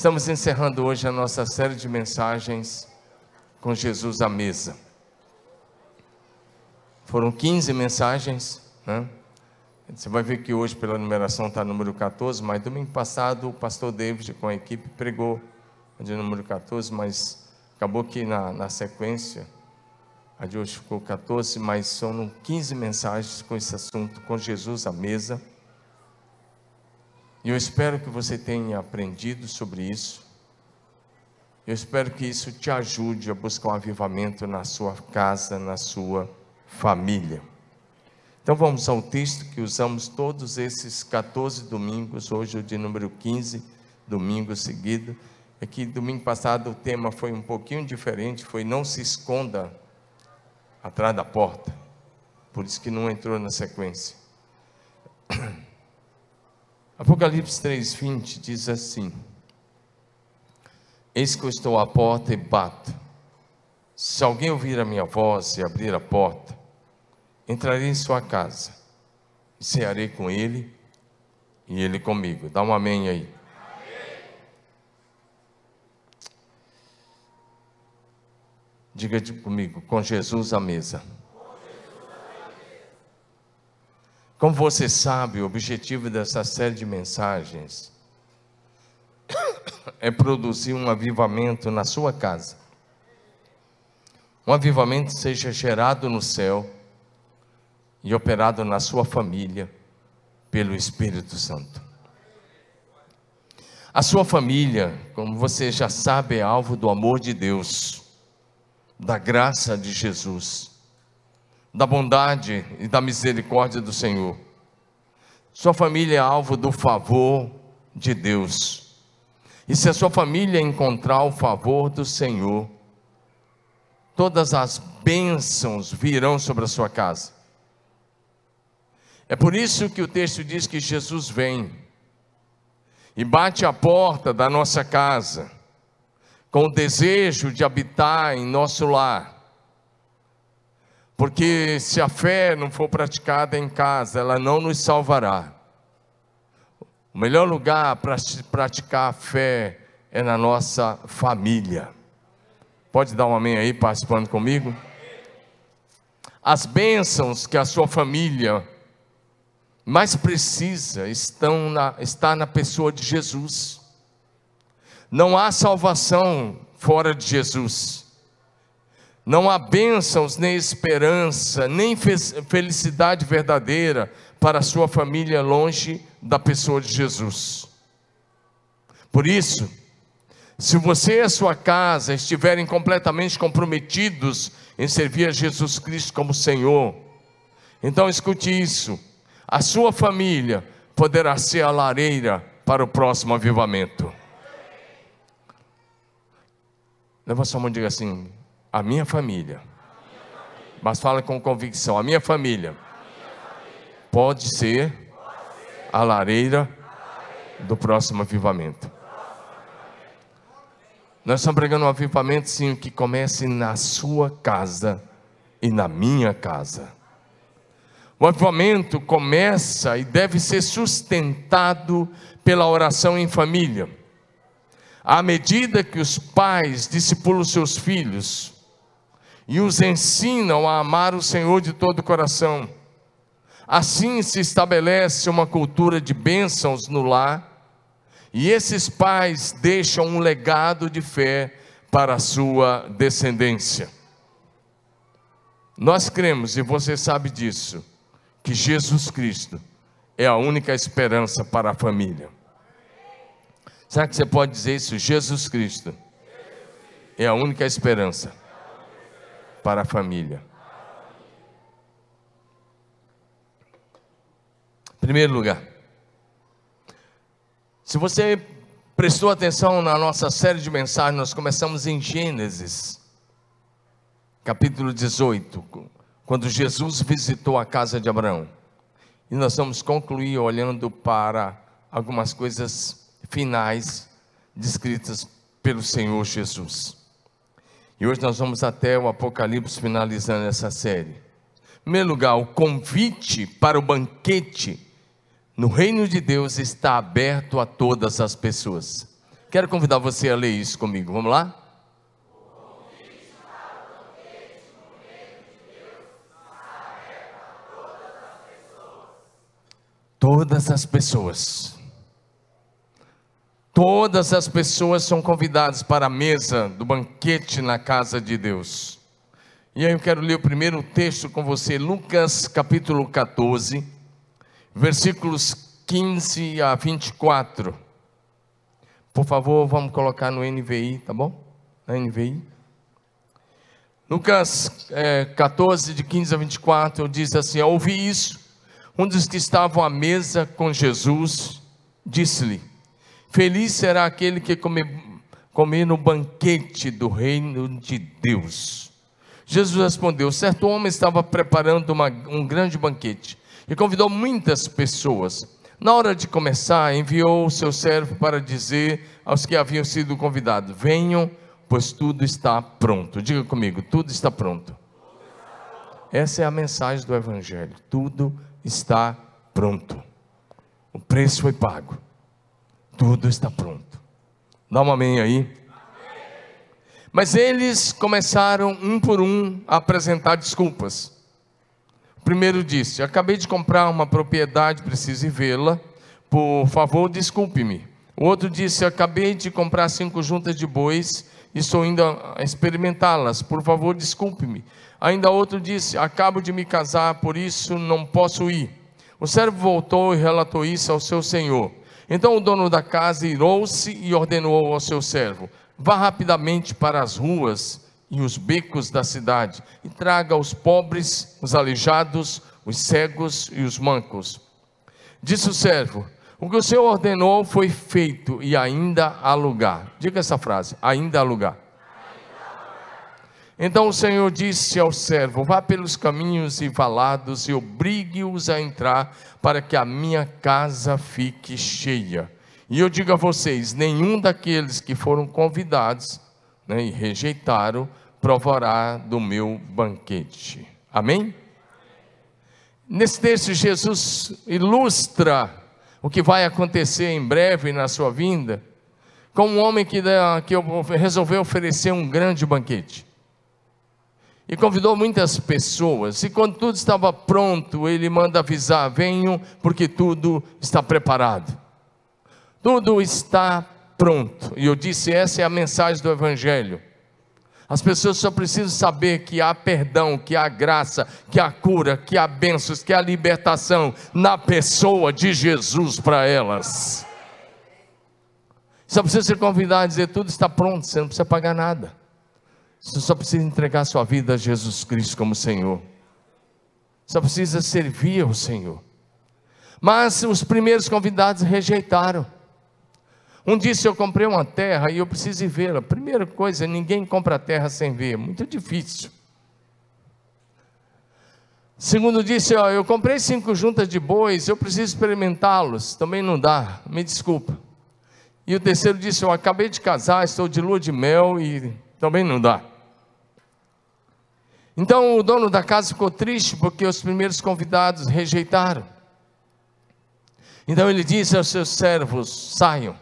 Estamos encerrando hoje a nossa série de mensagens com Jesus à mesa. Foram 15 mensagens, né? Você vai ver que hoje, pela numeração, está número 14, mas domingo passado o pastor David com a equipe pregou de número 14, mas acabou que na, na sequência, a de hoje ficou 14, mas são 15 mensagens com esse assunto, com Jesus à mesa. E eu espero que você tenha aprendido sobre isso. Eu espero que isso te ajude a buscar um avivamento na sua casa, na sua família. Então vamos ao texto que usamos todos esses 14 domingos, hoje o de número 15, domingo seguido. É que domingo passado o tema foi um pouquinho diferente, foi não se esconda atrás da porta. Por isso que não entrou na sequência. Apocalipse 3:20 diz assim: Eis que eu estou à porta e bato. Se alguém ouvir a minha voz e abrir a porta, entrarei em sua casa e cearei com ele e ele comigo. Dá um amém aí. Diga comigo, com Jesus à mesa. Como você sabe, o objetivo dessa série de mensagens é produzir um avivamento na sua casa. Um avivamento seja gerado no céu e operado na sua família pelo Espírito Santo. A sua família, como você já sabe, é alvo do amor de Deus, da graça de Jesus da bondade e da misericórdia do Senhor. Sua família é alvo do favor de Deus. E se a sua família encontrar o favor do Senhor, todas as bênçãos virão sobre a sua casa. É por isso que o texto diz que Jesus vem e bate a porta da nossa casa, com o desejo de habitar em nosso lar porque se a fé não for praticada em casa, ela não nos salvará. O melhor lugar para praticar a fé é na nossa família. Pode dar um amém aí, participando comigo? As bênçãos que a sua família mais precisa estão na, está na pessoa de Jesus. Não há salvação fora de Jesus. Não há bênçãos, nem esperança, nem felicidade verdadeira para a sua família longe da pessoa de Jesus. Por isso, se você e a sua casa estiverem completamente comprometidos em servir a Jesus Cristo como Senhor, então escute isso: a sua família poderá ser a lareira para o próximo avivamento. Leva sua mão e diga assim: a minha família. Mas fala com convicção: a minha família pode ser a lareira do próximo avivamento. Nós estamos pregando um avivamento, sim, que comece na sua casa e na minha casa. O avivamento começa e deve ser sustentado pela oração em família. À medida que os pais discipulam seus filhos, e os ensinam a amar o Senhor de todo o coração. Assim se estabelece uma cultura de bênçãos no lar, e esses pais deixam um legado de fé para a sua descendência. Nós cremos, e você sabe disso, que Jesus Cristo é a única esperança para a família. Será que você pode dizer isso? Jesus Cristo é a única esperança para a família. Primeiro lugar, se você prestou atenção na nossa série de mensagens, nós começamos em Gênesis, capítulo 18, quando Jesus visitou a casa de Abraão. E nós vamos concluir olhando para algumas coisas finais descritas pelo Senhor Jesus. E hoje nós vamos até o Apocalipse finalizando essa série. Em primeiro lugar, o convite para o banquete no reino de Deus está aberto a todas as pessoas. Quero convidar você a ler isso comigo. Vamos lá? Todas as pessoas. Todas as pessoas são convidadas para a mesa do banquete na casa de Deus. E aí eu quero ler o primeiro texto com você, Lucas capítulo 14, versículos 15 a 24. Por favor, vamos colocar no NVI, tá bom? Na NVI. Lucas é, 14, de 15 a 24, diz assim: Ouvi isso um dos que estavam à mesa com Jesus disse-lhe: Feliz será aquele que comer, no banquete do reino de Deus. Jesus respondeu: Certo homem estava preparando uma, um grande banquete e convidou muitas pessoas. Na hora de começar, enviou o seu servo para dizer aos que haviam sido convidados: Venham, pois tudo está pronto. Diga comigo: tudo está pronto. Essa é a mensagem do Evangelho. Tudo está pronto. O preço foi pago. Tudo está pronto. Dá um amém aí. Mas eles começaram um por um a apresentar desculpas. O primeiro disse: Acabei de comprar uma propriedade, preciso ir vê-la. Por favor, desculpe-me. O outro disse: Acabei de comprar cinco juntas de bois e estou indo a experimentá-las. Por favor, desculpe-me. Ainda outro disse: Acabo de me casar, por isso não posso ir. O servo voltou e relatou isso ao seu senhor. Então o dono da casa irou-se e ordenou ao seu servo: Vá rapidamente para as ruas e os becos da cidade e traga os pobres, os aleijados, os cegos e os mancos. Disse o servo: O que o Senhor ordenou foi feito e ainda há lugar. Diga essa frase: ainda há lugar. Então o Senhor disse ao servo: Vá pelos caminhos e valados e obrigue-os a entrar, para que a minha casa fique cheia. E eu digo a vocês: nenhum daqueles que foram convidados né, e rejeitaram provará do meu banquete. Amém? Nesse texto, Jesus ilustra o que vai acontecer em breve na sua vinda, com um homem que, que resolveu oferecer um grande banquete e convidou muitas pessoas. E quando tudo estava pronto, ele manda avisar: venham, porque tudo está preparado. Tudo está pronto. E eu disse: essa é a mensagem do Evangelho. As pessoas só precisam saber que há perdão, que há graça, que há cura, que há bênçãos, que há libertação na pessoa de Jesus para elas. Só precisa ser convidado a dizer: tudo está pronto, você não precisa pagar nada. Você só precisa entregar sua vida a Jesus Cristo como Senhor. Só precisa servir ao Senhor. Mas os primeiros convidados rejeitaram. Um disse: Eu comprei uma terra e eu preciso vê-la. Primeira coisa, ninguém compra terra sem ver, muito difícil. Segundo disse: ó, Eu comprei cinco juntas de bois, eu preciso experimentá-los. Também não dá, me desculpa. E o terceiro disse: Eu acabei de casar, estou de lua de mel e também não dá. Então o dono da casa ficou triste porque os primeiros convidados rejeitaram. Então ele disse aos seus servos: saiam,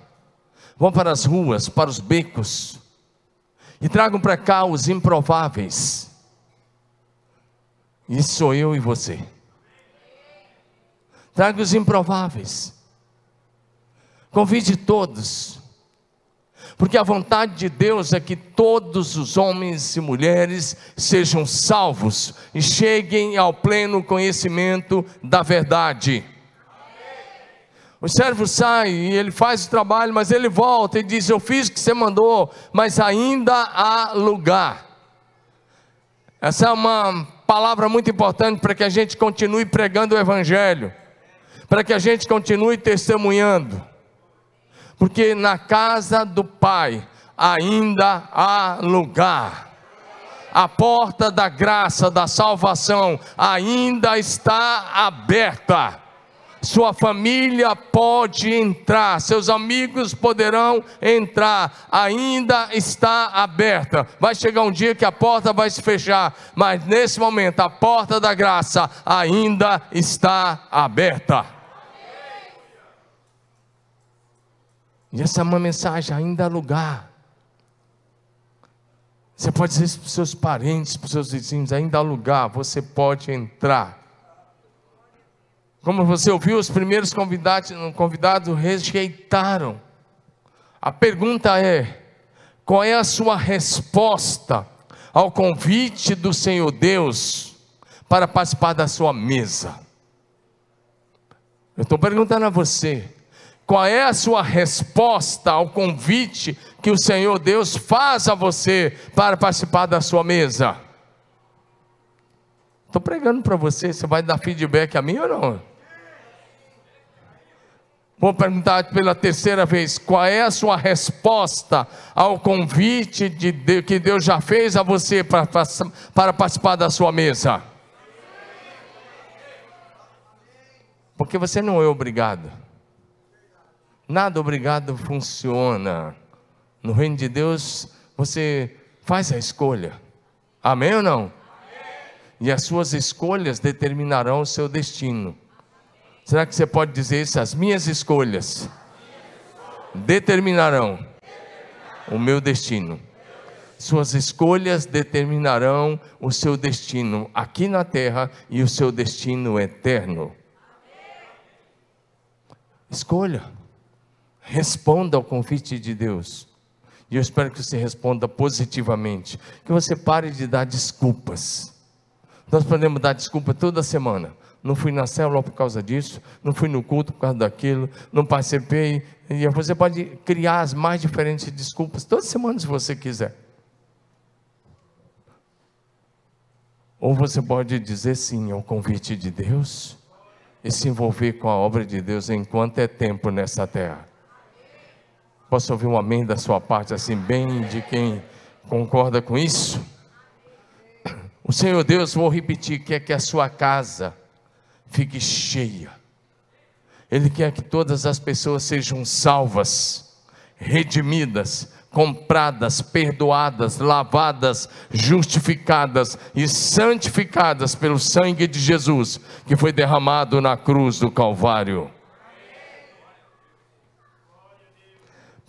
vão para as ruas, para os becos, e tragam para cá os improváveis. Isso sou eu e você. Traga os improváveis. Convide todos. Porque a vontade de Deus é que todos os homens e mulheres sejam salvos e cheguem ao pleno conhecimento da verdade. O servo sai e ele faz o trabalho, mas ele volta e diz: Eu fiz o que você mandou, mas ainda há lugar. Essa é uma palavra muito importante para que a gente continue pregando o Evangelho, para que a gente continue testemunhando porque na casa do Pai ainda há lugar. A porta da graça, da salvação ainda está aberta. Sua família pode entrar, seus amigos poderão entrar, ainda está aberta. Vai chegar um dia que a porta vai se fechar, mas nesse momento a porta da graça ainda está aberta. E essa é uma mensagem, ainda há lugar. Você pode dizer para os seus parentes, para os seus vizinhos, ainda há lugar, você pode entrar. Como você ouviu, os primeiros convidados, convidados rejeitaram. A pergunta é: qual é a sua resposta ao convite do Senhor Deus para participar da sua mesa? Eu estou perguntando a você, qual é a sua resposta ao convite que o Senhor Deus faz a você para participar da sua mesa? Estou pregando para você, você vai dar feedback a mim ou não? Vou perguntar pela terceira vez: qual é a sua resposta ao convite de Deus, que Deus já fez a você para, para participar da sua mesa? Porque você não é obrigado. Nada obrigado funciona. No reino de Deus, você faz a escolha. Amém ou não? E as suas escolhas determinarão o seu destino. Será que você pode dizer isso? As minhas escolhas determinarão o meu destino. Suas escolhas determinarão o seu destino aqui na terra e o seu destino eterno. Escolha. Responda ao convite de Deus. E eu espero que você responda positivamente. Que você pare de dar desculpas. Nós podemos dar desculpa toda semana. Não fui na célula por causa disso, não fui no culto por causa daquilo, não participei. E você pode criar as mais diferentes desculpas toda semana se você quiser. Ou você pode dizer sim ao convite de Deus e se envolver com a obra de Deus enquanto é tempo nessa terra. Posso ouvir um amém da sua parte, assim, bem de quem concorda com isso? O Senhor Deus, vou repetir, quer que a sua casa fique cheia. Ele quer que todas as pessoas sejam salvas, redimidas, compradas, perdoadas, lavadas, justificadas e santificadas pelo sangue de Jesus, que foi derramado na cruz do Calvário.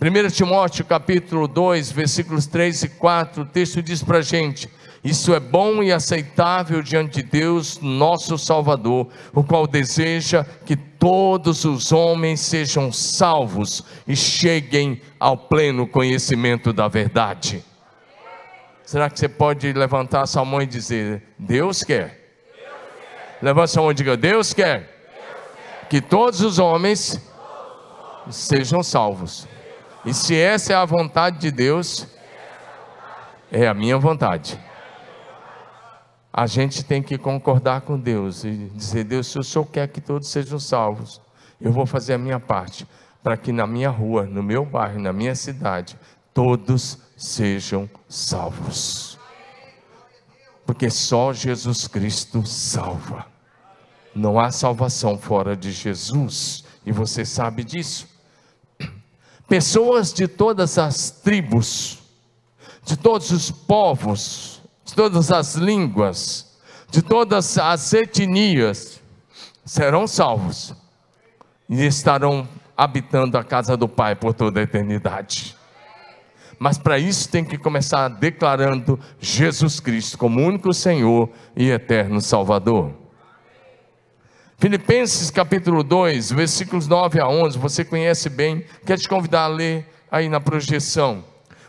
1 Timóteo capítulo 2, versículos 3 e 4, o texto diz para a gente: Isso é bom e aceitável diante de Deus, nosso Salvador, o qual deseja que todos os homens sejam salvos e cheguem ao pleno conhecimento da verdade. Será que você pode levantar sua mão e dizer: Deus quer? Levanta sua mão e diga: Deus quer, Deus quer. que todos os homens sejam salvos. E se essa é a vontade de Deus, é a minha vontade. A gente tem que concordar com Deus e dizer: Deus, se o Senhor quer que todos sejam salvos, eu vou fazer a minha parte para que na minha rua, no meu bairro, na minha cidade, todos sejam salvos. Porque só Jesus Cristo salva. Não há salvação fora de Jesus, e você sabe disso pessoas de todas as tribos, de todos os povos, de todas as línguas, de todas as etnias, serão salvos e estarão habitando a casa do Pai por toda a eternidade. Mas para isso tem que começar declarando Jesus Cristo como único Senhor e eterno Salvador. Filipenses capítulo 2, versículos 9 a 11, você conhece bem, quero te convidar a ler aí na projeção.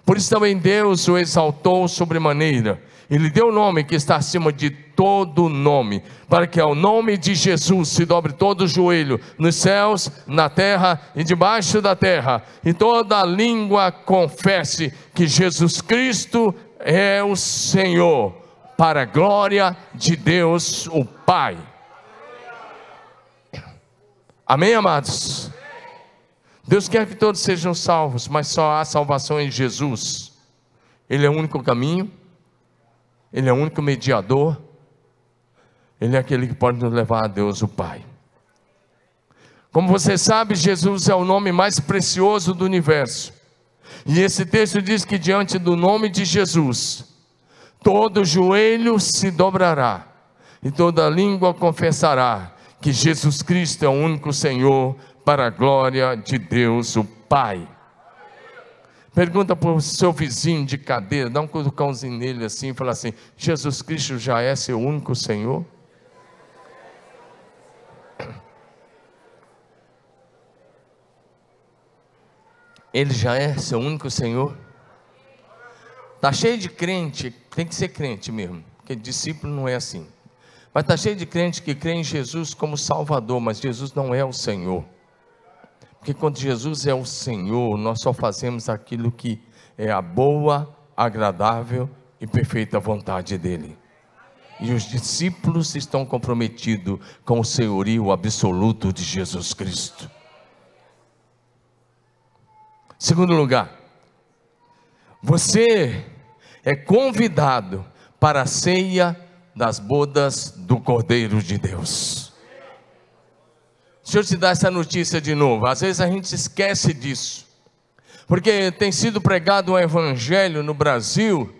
Por isso também Deus o exaltou sobremaneira, ele deu o nome que está acima de todo nome, para que ao nome de Jesus se dobre todo o joelho, nos céus, na terra e debaixo da terra, e toda língua confesse que Jesus Cristo é o Senhor, para a glória de Deus o Pai. Amém, amados? Deus quer que todos sejam salvos, mas só há salvação em Jesus. Ele é o único caminho, Ele é o único mediador, Ele é aquele que pode nos levar a Deus, o Pai. Como você sabe, Jesus é o nome mais precioso do universo. E esse texto diz que diante do nome de Jesus, todo joelho se dobrará e toda língua confessará que Jesus Cristo é o único Senhor para a glória de Deus o Pai. Pergunta para o seu vizinho de cadeira, dá um cutucãozinho nele assim e fala assim: Jesus Cristo já é seu único Senhor? Ele já é seu único Senhor? Está cheio de crente, tem que ser crente mesmo, porque discípulo não é assim. Mas está cheio de crente que crê em Jesus como Salvador, mas Jesus não é o Senhor. Porque quando Jesus é o Senhor, nós só fazemos aquilo que é a boa, agradável e perfeita vontade dEle. E os discípulos estão comprometidos com o senhorio absoluto de Jesus Cristo. Segundo lugar, você é convidado para a ceia das bodas do Cordeiro de Deus. Deixa eu te dar essa notícia de novo. Às vezes a gente esquece disso, porque tem sido pregado um evangelho no Brasil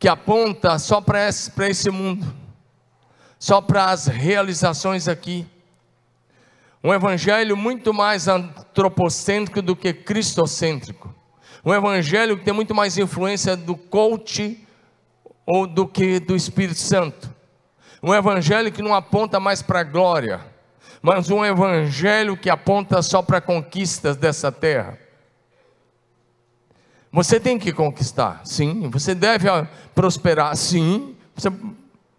que aponta só para esse, esse mundo, só para as realizações aqui. Um evangelho muito mais antropocêntrico do que cristocêntrico. Um evangelho que tem muito mais influência do coach ou do que do Espírito Santo. Um evangelho que não aponta mais para a glória, mas um evangelho que aponta só para conquistas dessa terra. Você tem que conquistar, sim. Você deve prosperar, sim. Você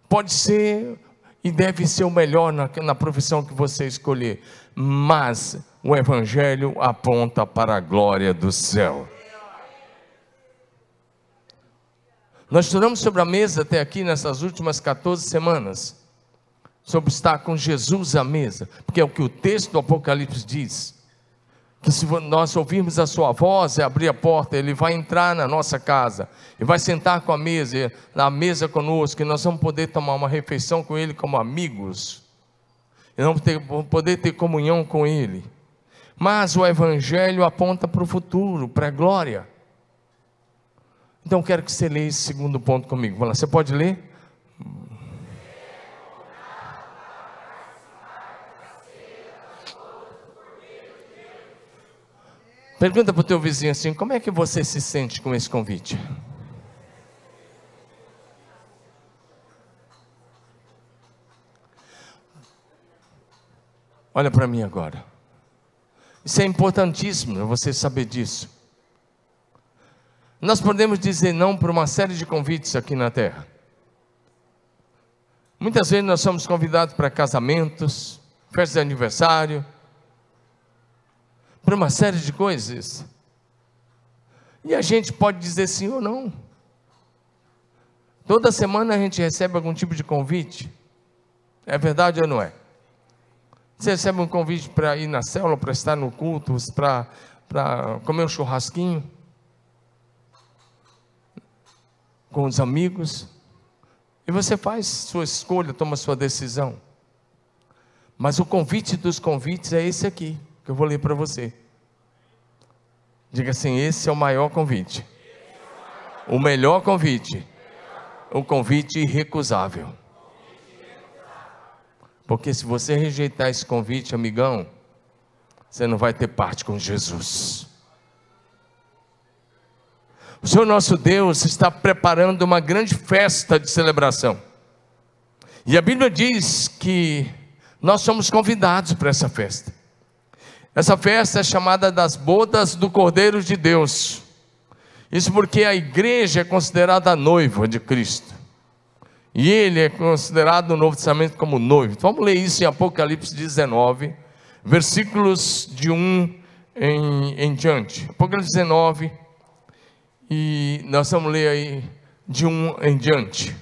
pode ser e deve ser o melhor na, na profissão que você escolher, mas o Evangelho aponta para a glória do céu. Nós estudamos sobre a mesa até aqui nessas últimas 14 semanas, sobre estar com Jesus à mesa, porque é o que o texto do Apocalipse diz que se nós ouvirmos a sua voz e abrir a porta, ele vai entrar na nossa casa e vai sentar com a mesa, na mesa conosco, e nós vamos poder tomar uma refeição com ele como amigos, e vamos, ter, poder ter comunhão com ele. Mas o evangelho aponta para o futuro, para a glória. Então quero que você leia esse segundo ponto comigo. Vamos você pode ler? Pergunta para o teu vizinho assim: como é que você se sente com esse convite? Olha para mim agora. Isso é importantíssimo, você saber disso. Nós podemos dizer não para uma série de convites aqui na terra. Muitas vezes nós somos convidados para casamentos, festas de aniversário, para uma série de coisas. E a gente pode dizer sim ou não. Toda semana a gente recebe algum tipo de convite. É verdade ou não é? Você recebe um convite para ir na célula, para estar no culto, para, para comer um churrasquinho com os amigos. E você faz sua escolha, toma sua decisão. Mas o convite dos convites é esse aqui que eu vou ler para você. Diga assim: esse é o maior convite. O melhor convite. O convite irrecusável. Porque se você rejeitar esse convite, amigão, você não vai ter parte com Jesus. O Senhor nosso Deus está preparando uma grande festa de celebração. E a Bíblia diz que nós somos convidados para essa festa. Essa festa é chamada das bodas do Cordeiro de Deus. Isso porque a igreja é considerada a noiva de Cristo. E ele é considerado no Novo Testamento como noivo. Vamos ler isso em Apocalipse 19, versículos de 1 em, em diante. Apocalipse 19, e nós vamos ler aí de 1 em diante.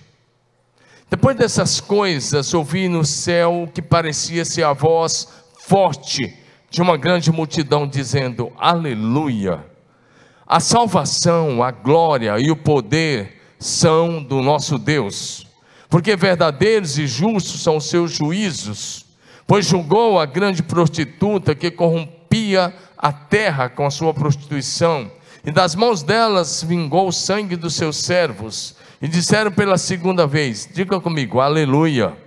Depois dessas coisas, ouvi no céu que parecia ser a voz forte de uma grande multidão dizendo: Aleluia! A salvação, a glória e o poder são do nosso Deus, porque verdadeiros e justos são os seus juízos, pois julgou a grande prostituta que corrompia a terra com a sua prostituição, e das mãos delas vingou o sangue dos seus servos. E disseram pela segunda vez: Diga comigo, aleluia.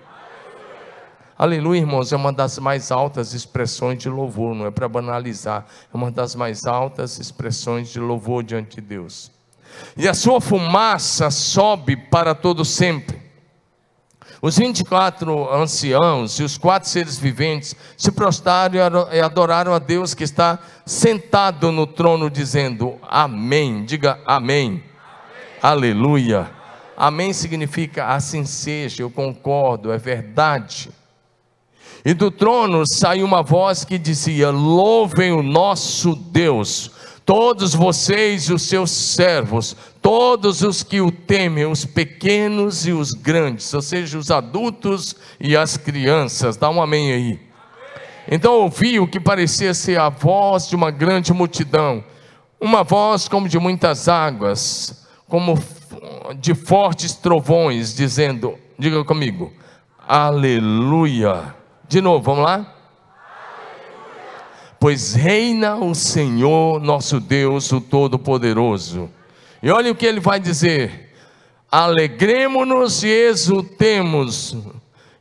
Aleluia, irmãos, é uma das mais altas expressões de louvor, não é para banalizar, é uma das mais altas expressões de louvor diante de Deus. E a sua fumaça sobe para todo sempre. Os 24 anciãos e os quatro seres viventes se prostraram e adoraram a Deus que está sentado no trono, dizendo: Amém. Diga amém. amém. Aleluia. Amém significa assim seja, eu concordo, é verdade. E do trono saiu uma voz que dizia: Louvem o nosso Deus, todos vocês e os seus servos, todos os que o temem, os pequenos e os grandes, ou seja, os adultos e as crianças. Dá um amém aí. Então ouvi o que parecia ser a voz de uma grande multidão, uma voz como de muitas águas, como de fortes trovões, dizendo: Diga comigo, Aleluia. De novo, vamos lá? Pois reina o Senhor nosso Deus, o Todo-Poderoso e olha o que ele vai dizer: alegremos-nos e exultemos,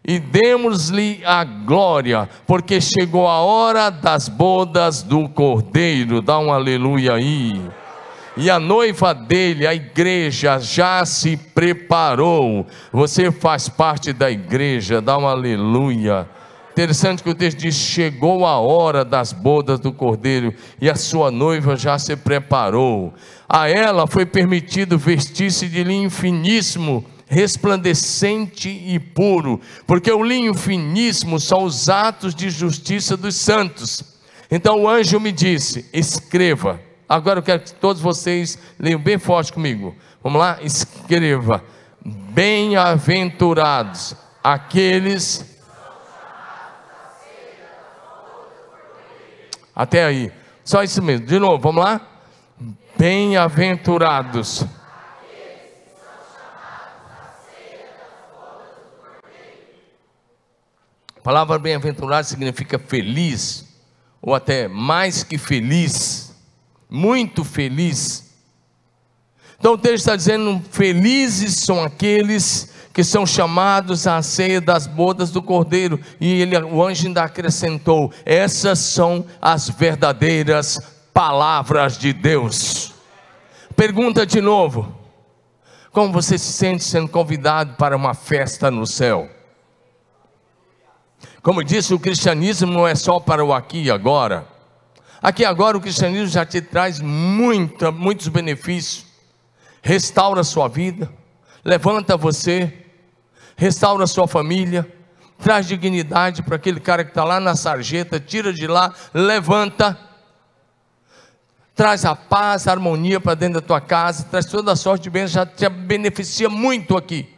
e demos-lhe a glória, porque chegou a hora das bodas do Cordeiro. Dá um aleluia aí. E a noiva dele, a igreja, já se preparou. Você faz parte da igreja, dá um aleluia. Interessante que o texto diz: chegou a hora das bodas do cordeiro e a sua noiva já se preparou. A ela foi permitido vestir-se de linho finíssimo, resplandecente e puro, porque o linho finíssimo são os atos de justiça dos santos. Então o anjo me disse: escreva. Agora eu quero que todos vocês leiam bem forte comigo. Vamos lá? Escreva: Bem-aventurados aqueles Até aí. Só isso mesmo. De novo, vamos lá? Bem-aventurados. A palavra bem-aventurado significa feliz, ou até mais que feliz, muito feliz. Então o texto está dizendo: felizes são aqueles que são chamados à ceia das bodas do Cordeiro. E ele, o anjo ainda acrescentou: essas são as verdadeiras palavras de Deus. Pergunta de novo: como você se sente sendo convidado para uma festa no céu? Como disse, o cristianismo não é só para o aqui e agora. Aqui agora o cristianismo já te traz muita, muitos benefícios. Restaura a sua vida, levanta você, restaura a sua família, traz dignidade para aquele cara que está lá na sarjeta, tira de lá, levanta, traz a paz, a harmonia para dentro da tua casa, traz toda a sorte de bem, já te beneficia muito aqui.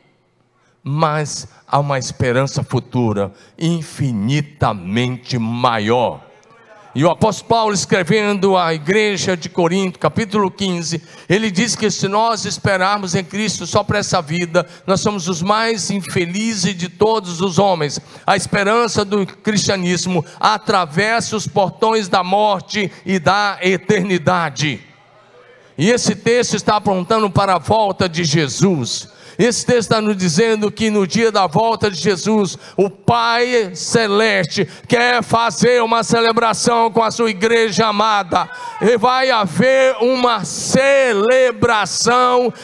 Mas há uma esperança futura infinitamente maior. E o apóstolo Paulo, escrevendo à igreja de Corinto, capítulo 15, ele diz que se nós esperarmos em Cristo só para essa vida, nós somos os mais infelizes de todos os homens. A esperança do cristianismo atravessa os portões da morte e da eternidade. E esse texto está apontando para a volta de Jesus. Esse texto está nos dizendo que no dia da volta de Jesus, o Pai Celeste quer fazer uma celebração com a sua igreja amada, e vai haver uma celebração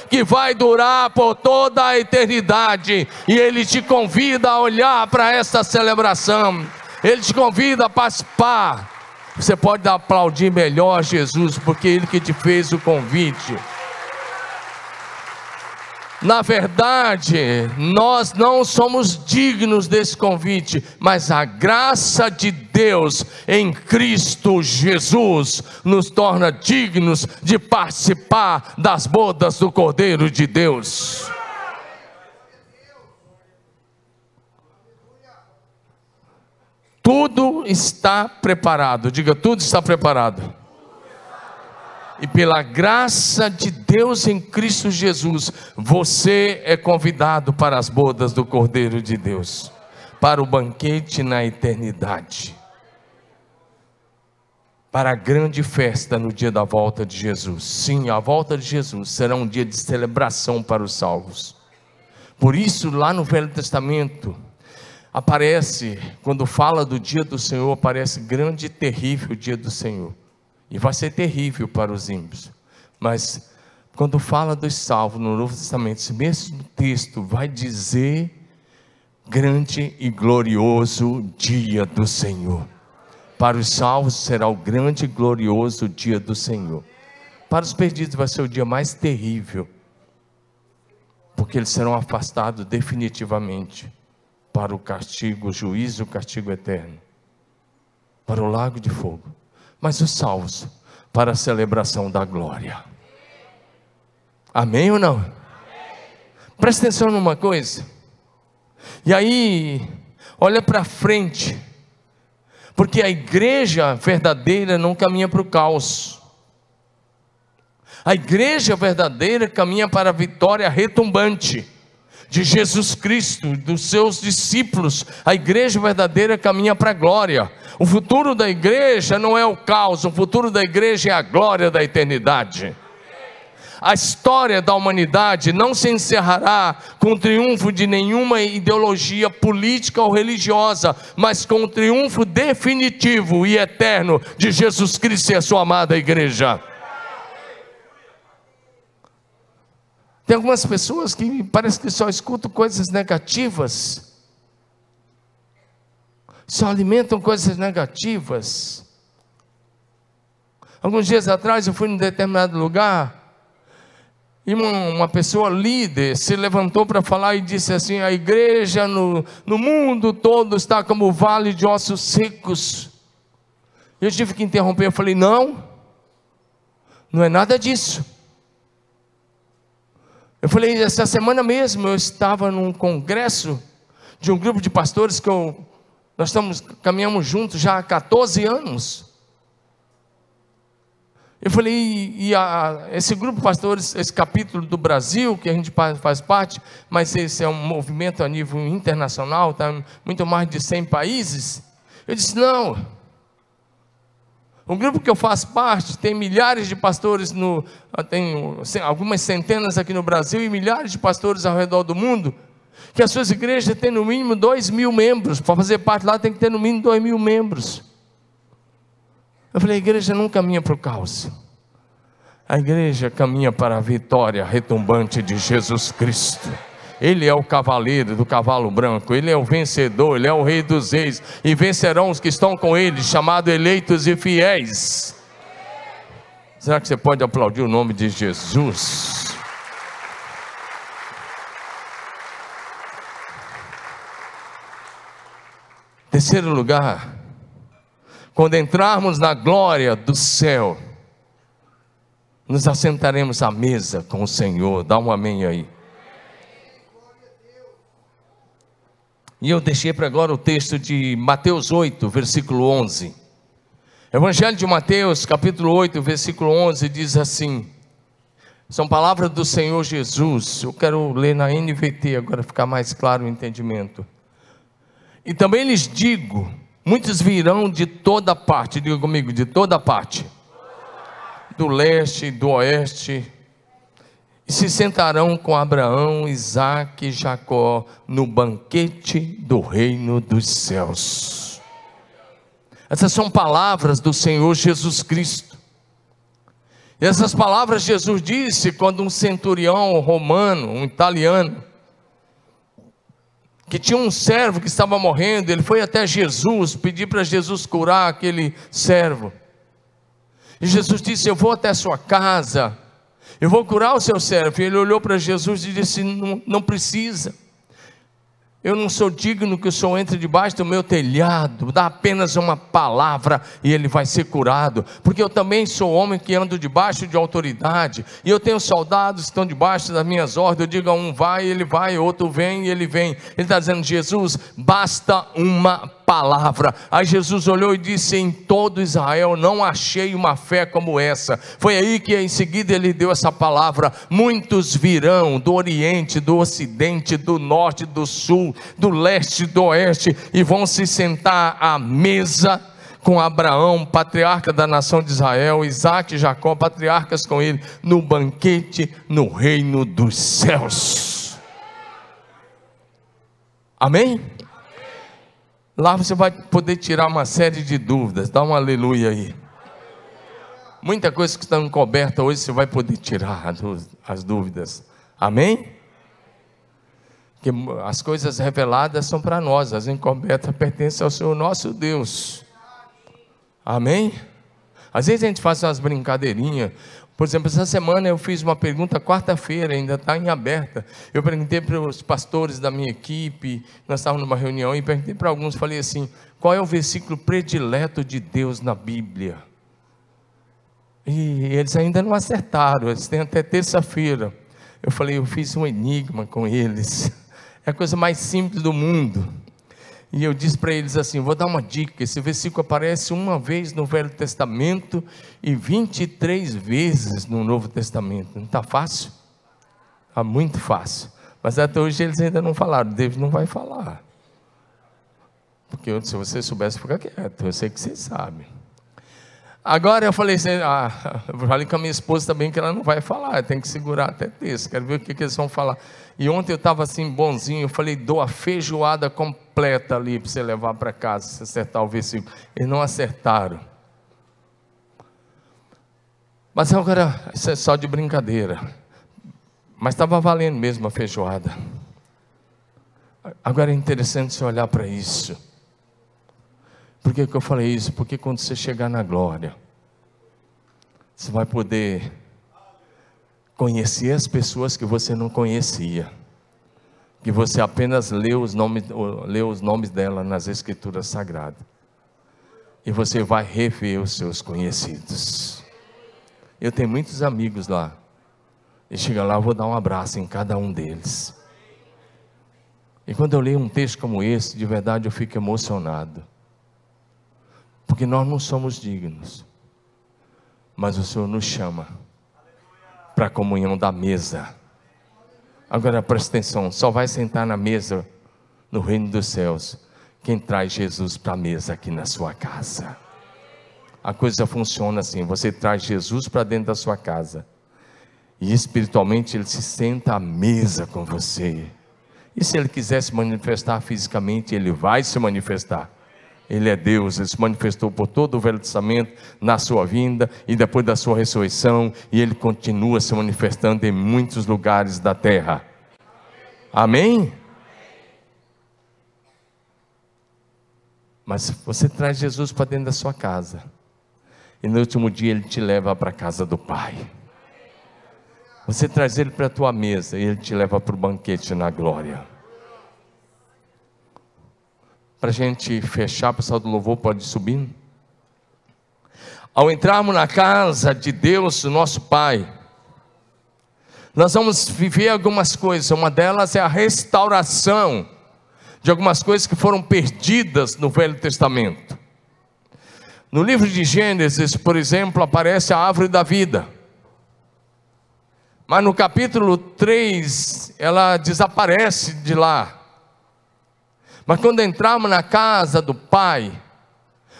que vai durar por toda a eternidade, e Ele te convida a olhar para essa celebração, Ele te convida a participar. Você pode aplaudir melhor Jesus, porque Ele que te fez o convite. Na verdade, nós não somos dignos desse convite, mas a graça de Deus em Cristo Jesus nos torna dignos de participar das bodas do Cordeiro de Deus. Tudo está preparado, diga, tudo está preparado e pela graça de Deus em Cristo Jesus, você é convidado para as bodas do Cordeiro de Deus, para o banquete na eternidade, para a grande festa no dia da volta de Jesus. Sim, a volta de Jesus será um dia de celebração para os salvos. Por isso, lá no Velho Testamento, aparece, quando fala do dia do Senhor, aparece grande e terrível o dia do Senhor. E vai ser terrível para os ímpios. Mas quando fala dos salvos no Novo Testamento, esse mesmo texto vai dizer grande e glorioso dia do Senhor. Para os salvos será o grande e glorioso dia do Senhor. Para os perdidos vai ser o dia mais terrível, porque eles serão afastados definitivamente para o castigo, o juízo, o castigo eterno, para o lago de fogo. Mas os salvos, para a celebração da glória. Amém ou não? Presta atenção numa coisa. E aí, olha para frente, porque a igreja verdadeira não caminha para o caos. A igreja verdadeira caminha para a vitória retumbante de Jesus Cristo, dos seus discípulos. A igreja verdadeira caminha para a glória. O futuro da igreja não é o caos, o futuro da igreja é a glória da eternidade. A história da humanidade não se encerrará com o triunfo de nenhuma ideologia política ou religiosa, mas com o triunfo definitivo e eterno de Jesus Cristo e a sua amada igreja. Tem algumas pessoas que parece que só escutam coisas negativas, só alimentam coisas negativas. Alguns dias atrás eu fui em determinado lugar e uma, uma pessoa líder se levantou para falar e disse assim: a igreja no, no mundo todo está como o vale de ossos secos. Eu tive que interromper, eu falei: não, não é nada disso. Eu falei, essa semana mesmo eu estava num congresso de um grupo de pastores que eu, nós estamos, caminhamos juntos já há 14 anos. Eu falei, e a, esse grupo de pastores, esse capítulo do Brasil, que a gente faz parte, mas esse é um movimento a nível internacional, está muito mais de 100 países. Eu disse, não, o grupo que eu faço parte tem milhares de pastores, no, tem algumas centenas aqui no Brasil e milhares de pastores ao redor do mundo, que as suas igrejas têm no mínimo dois mil membros. Para fazer parte lá tem que ter no mínimo dois mil membros. Eu falei, a igreja não caminha para o caos. A igreja caminha para a vitória retumbante de Jesus Cristo. Ele é o cavaleiro do cavalo branco, ele é o vencedor, ele é o rei dos reis, e vencerão os que estão com ele, chamados eleitos e fiéis. Será que você pode aplaudir o nome de Jesus? Terceiro lugar, quando entrarmos na glória do céu, nos assentaremos à mesa com o Senhor. Dá um amém aí. E eu deixei para agora o texto de Mateus 8, versículo 11. Evangelho de Mateus, capítulo 8, versículo 11, diz assim: são palavras do Senhor Jesus. Eu quero ler na NVT agora ficar mais claro o entendimento. E também lhes digo: muitos virão de toda parte, diga comigo, de toda parte, do leste, do oeste, e se sentarão com Abraão, Isaque e Jacó no banquete do reino dos céus. Essas são palavras do Senhor Jesus Cristo. E essas palavras Jesus disse quando um centurião romano, um italiano, que tinha um servo que estava morrendo, ele foi até Jesus, pedir para Jesus curar aquele servo. E Jesus disse: Eu vou até a sua casa, eu vou curar o seu servo. E ele olhou para Jesus e disse: Não, não precisa. Eu não sou digno que o Senhor entre debaixo do meu telhado, dá apenas uma palavra e ele vai ser curado, porque eu também sou homem que ando debaixo de autoridade, e eu tenho soldados que estão debaixo das minhas ordens. Eu digo a um vai, ele vai, outro vem, ele vem. Ele está dizendo: Jesus, basta uma palavra. Aí Jesus olhou e disse: Em todo Israel não achei uma fé como essa. Foi aí que em seguida ele deu essa palavra: Muitos virão do Oriente, do Ocidente, do Norte, do Sul, do Leste, do Oeste e vão se sentar à mesa com Abraão, patriarca da nação de Israel, Isaac e Jacó, patriarcas com ele, no banquete no reino dos céus. Amém? Lá você vai poder tirar uma série de dúvidas. Dá um aleluia aí. Muita coisa que está encoberta hoje você vai poder tirar as dúvidas. Amém? Que as coisas reveladas são para nós, as encobertas pertencem ao Senhor nosso Deus. Amém? Às vezes a gente faz umas brincadeirinhas. Por exemplo, essa semana eu fiz uma pergunta, quarta-feira, ainda está em aberta. Eu perguntei para os pastores da minha equipe, nós estávamos numa reunião, e perguntei para alguns, falei assim: qual é o versículo predileto de Deus na Bíblia? E eles ainda não acertaram, eles têm até terça-feira. Eu falei, eu fiz um enigma com eles. É a coisa mais simples do mundo. E eu disse para eles assim: vou dar uma dica. Esse versículo aparece uma vez no Velho Testamento e 23 vezes no Novo Testamento. Não está fácil? Está muito fácil. Mas até hoje eles ainda não falaram. Deus não vai falar. Porque se você soubesse, fica quieto. Eu sei que você sabe. Agora eu falei assim, ah, falei com a minha esposa também que ela não vai falar, tem que segurar até texto, quero ver o que, que eles vão falar. E ontem eu estava assim, bonzinho, eu falei, dou a feijoada completa ali para você levar para casa, se acertar o versículo. Eles não acertaram. Mas agora, isso é só de brincadeira. Mas estava valendo mesmo a feijoada. Agora é interessante você olhar para isso. Por que, que eu falei isso? Porque quando você chegar na glória, você vai poder conhecer as pessoas que você não conhecia, que você apenas leu os nomes, leu os nomes dela nas escrituras sagradas, e você vai rever os seus conhecidos. Eu tenho muitos amigos lá, e chega lá, eu vou dar um abraço em cada um deles. E quando eu leio um texto como esse, de verdade eu fico emocionado. Porque nós não somos dignos. Mas o Senhor nos chama para a comunhão da mesa. Agora presta atenção: só vai sentar na mesa no reino dos céus quem traz Jesus para a mesa aqui na sua casa. A coisa funciona assim: você traz Jesus para dentro da sua casa, e espiritualmente ele se senta à mesa com você. E se ele quiser se manifestar fisicamente, ele vai se manifestar. Ele é Deus, ele se manifestou por todo o Velho Testamento na sua vinda e depois da sua ressurreição, e ele continua se manifestando em muitos lugares da terra. Amém? Mas você traz Jesus para dentro da sua casa, e no último dia ele te leva para a casa do Pai. Você traz ele para a tua mesa e ele te leva para o banquete na glória. Para a gente fechar, o pessoal do louvor pode subir. Ao entrarmos na casa de Deus, nosso Pai, nós vamos viver algumas coisas. Uma delas é a restauração de algumas coisas que foram perdidas no Velho Testamento. No livro de Gênesis, por exemplo, aparece a árvore da vida. Mas no capítulo 3, ela desaparece de lá. Mas quando entrarmos na casa do Pai,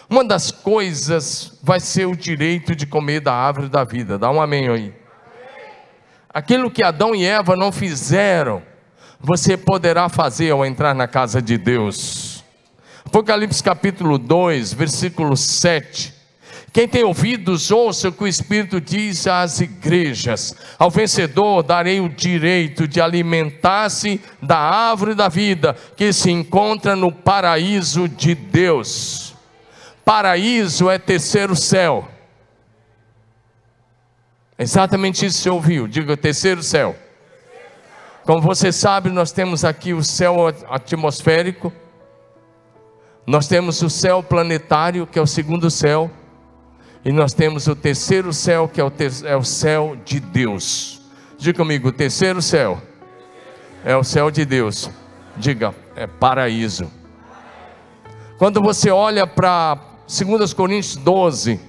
uma das coisas vai ser o direito de comer da árvore da vida. Dá um amém aí. Aquilo que Adão e Eva não fizeram, você poderá fazer ao entrar na casa de Deus. Apocalipse capítulo 2, versículo 7. Quem tem ouvidos, ouça o que o Espírito diz às igrejas. Ao vencedor darei o direito de alimentar-se da árvore da vida que se encontra no paraíso de Deus. Paraíso é terceiro céu. Exatamente isso você ouviu. Diga terceiro céu. Como você sabe, nós temos aqui o céu atmosférico. Nós temos o céu planetário, que é o segundo céu. E nós temos o terceiro céu, que é o, é o céu de Deus. Diga comigo, o terceiro céu é o céu de Deus. Diga, é paraíso. Quando você olha para 2 Coríntios 12,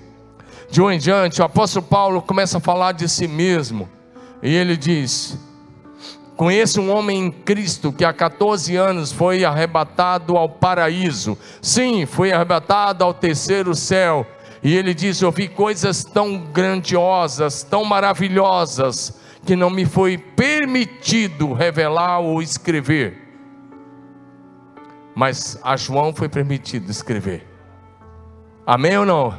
de um em diante, o apóstolo Paulo começa a falar de si mesmo. E ele diz: Conheço um homem em Cristo que há 14 anos foi arrebatado ao paraíso. Sim, foi arrebatado ao terceiro céu e ele diz: Eu vi coisas tão grandiosas, tão maravilhosas, que não me foi permitido revelar ou escrever. mas a João foi permitido escrever. Amém ou não?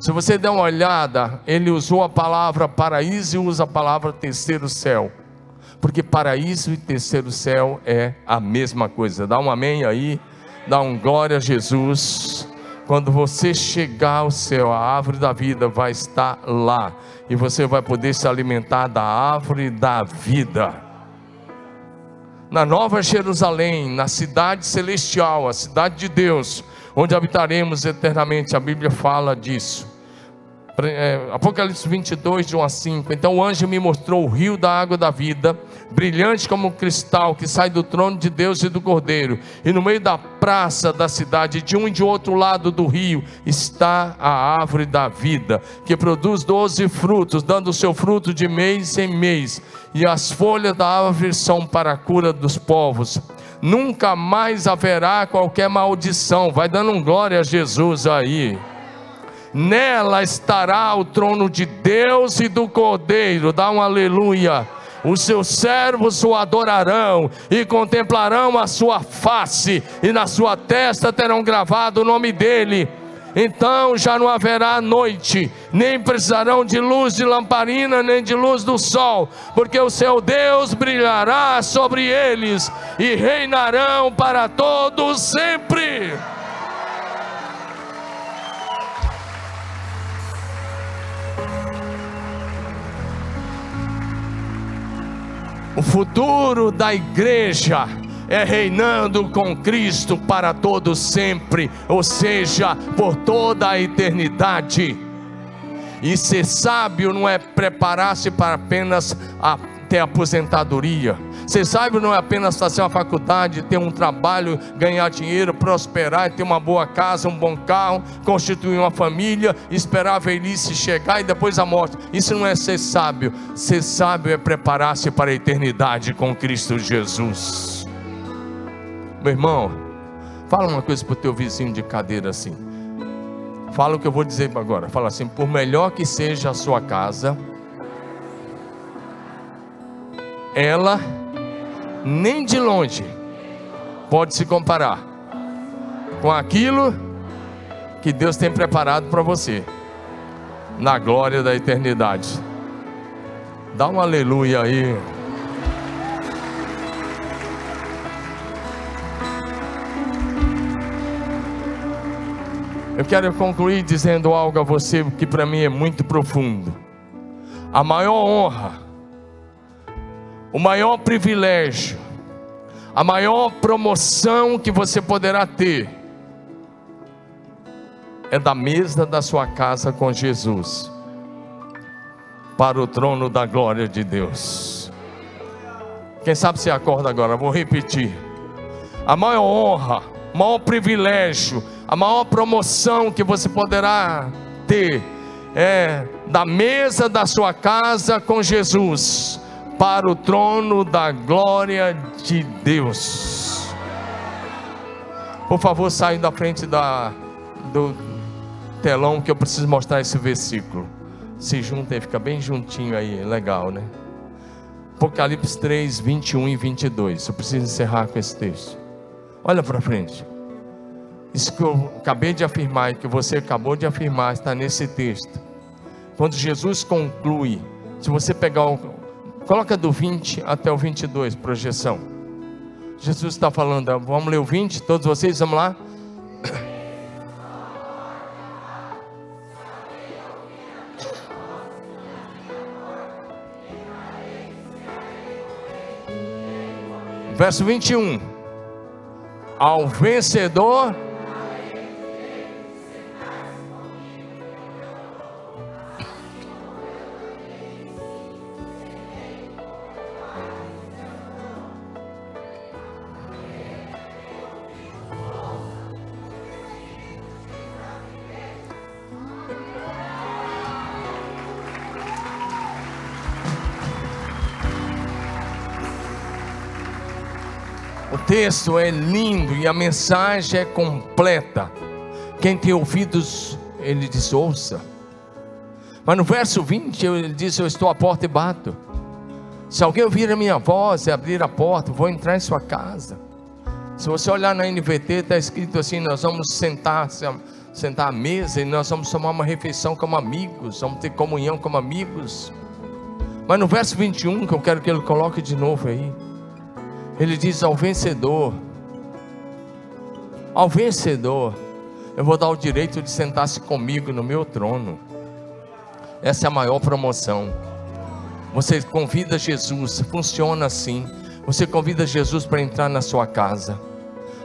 Se você der uma olhada, ele usou a palavra paraíso e usa a palavra terceiro céu. Porque paraíso e terceiro céu é a mesma coisa. Dá um amém aí, dá um glória a Jesus. Quando você chegar ao céu, a árvore da vida vai estar lá. E você vai poder se alimentar da árvore da vida. Na Nova Jerusalém, na cidade celestial, a cidade de Deus, onde habitaremos eternamente. A Bíblia fala disso. É, Apocalipse 22, de 1 a 5. Então o anjo me mostrou o rio da água da vida, brilhante como um cristal, que sai do trono de Deus e do Cordeiro. E no meio da praça da cidade, de um e de outro lado do rio, está a árvore da vida, que produz doze frutos, dando o seu fruto de mês em mês. E as folhas da árvore são para a cura dos povos nunca mais haverá qualquer maldição. Vai dando um glória a Jesus aí. Nela estará o trono de Deus e do Cordeiro. Dá um aleluia. Os seus servos o adorarão e contemplarão a sua face, e na sua testa terão gravado o nome dele então já não haverá noite, nem precisarão de luz de lamparina, nem de luz do sol, porque o seu Deus brilhará sobre eles e reinarão para todos sempre. O futuro da igreja é reinando com Cristo para todo sempre, ou seja, por toda a eternidade. E ser sábio não é preparar-se para apenas a, ter aposentadoria. Ser sábio não é apenas fazer uma faculdade, ter um trabalho, ganhar dinheiro, prosperar, ter uma boa casa, um bom carro, constituir uma família, esperar a velhice chegar e depois a morte. Isso não é ser sábio. Ser sábio é preparar-se para a eternidade com Cristo Jesus. Meu irmão, fala uma coisa para o teu vizinho de cadeira assim. Fala o que eu vou dizer agora. Fala assim: por melhor que seja a sua casa, ela nem de longe pode se comparar com aquilo que Deus tem preparado para você na glória da eternidade. Dá um aleluia aí. Eu quero concluir dizendo algo a você que para mim é muito profundo. A maior honra, o maior privilégio, a maior promoção que você poderá ter é da mesa da sua casa com Jesus, para o trono da glória de Deus. Quem sabe se acorda agora, vou repetir. A maior honra, o maior privilégio, a maior promoção que você poderá ter é da mesa da sua casa com Jesus para o trono da glória de Deus. Por favor, saia da frente da, do telão que eu preciso mostrar esse versículo. Se junta aí, fica bem juntinho aí, legal, né? Apocalipse 3, 21 e 22. Eu preciso encerrar com esse texto. Olha para frente. Isso que eu acabei de afirmar e que você acabou de afirmar está nesse texto. Quando Jesus conclui, se você pegar. Coloca do 20 até o 22, projeção. Jesus está falando, vamos ler o 20, todos vocês, vamos lá? Verso 21. Ao vencedor texto é lindo e a mensagem é completa. Quem tem ouvidos, ele diz: ouça. Mas no verso 20 ele diz: Eu estou à porta e bato. Se alguém ouvir a minha voz e abrir a porta, vou entrar em sua casa. Se você olhar na NVT, está escrito assim: nós vamos sentar, sentar à mesa e nós vamos tomar uma refeição como amigos, vamos ter comunhão como amigos. Mas no verso 21, que eu quero que ele coloque de novo aí, ele diz ao vencedor: Ao vencedor, eu vou dar o direito de sentar-se comigo no meu trono. Essa é a maior promoção. Você convida Jesus, funciona assim. Você convida Jesus para entrar na sua casa.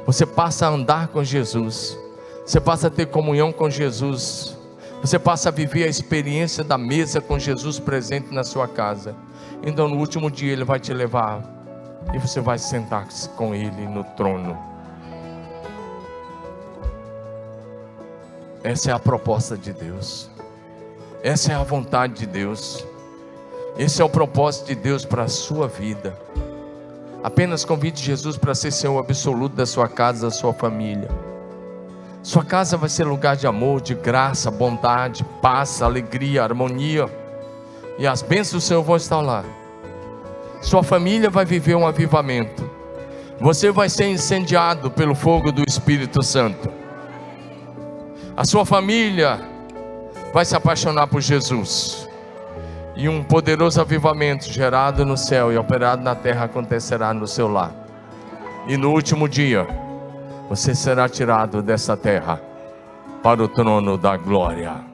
Você passa a andar com Jesus. Você passa a ter comunhão com Jesus. Você passa a viver a experiência da mesa com Jesus presente na sua casa. Então no último dia ele vai te levar e você vai sentar-se com ele no trono. Essa é a proposta de Deus. Essa é a vontade de Deus. Esse é o propósito de Deus para a sua vida. Apenas convide Jesus para ser Senhor absoluto da sua casa, da sua família. Sua casa vai ser lugar de amor, de graça, bondade, paz, alegria, harmonia. E as bênçãos do Senhor vão estar lá. Sua família vai viver um avivamento. Você vai ser incendiado pelo fogo do Espírito Santo. A sua família vai se apaixonar por Jesus e um poderoso avivamento gerado no céu e operado na terra acontecerá no seu lar. E no último dia, você será tirado dessa terra para o trono da glória.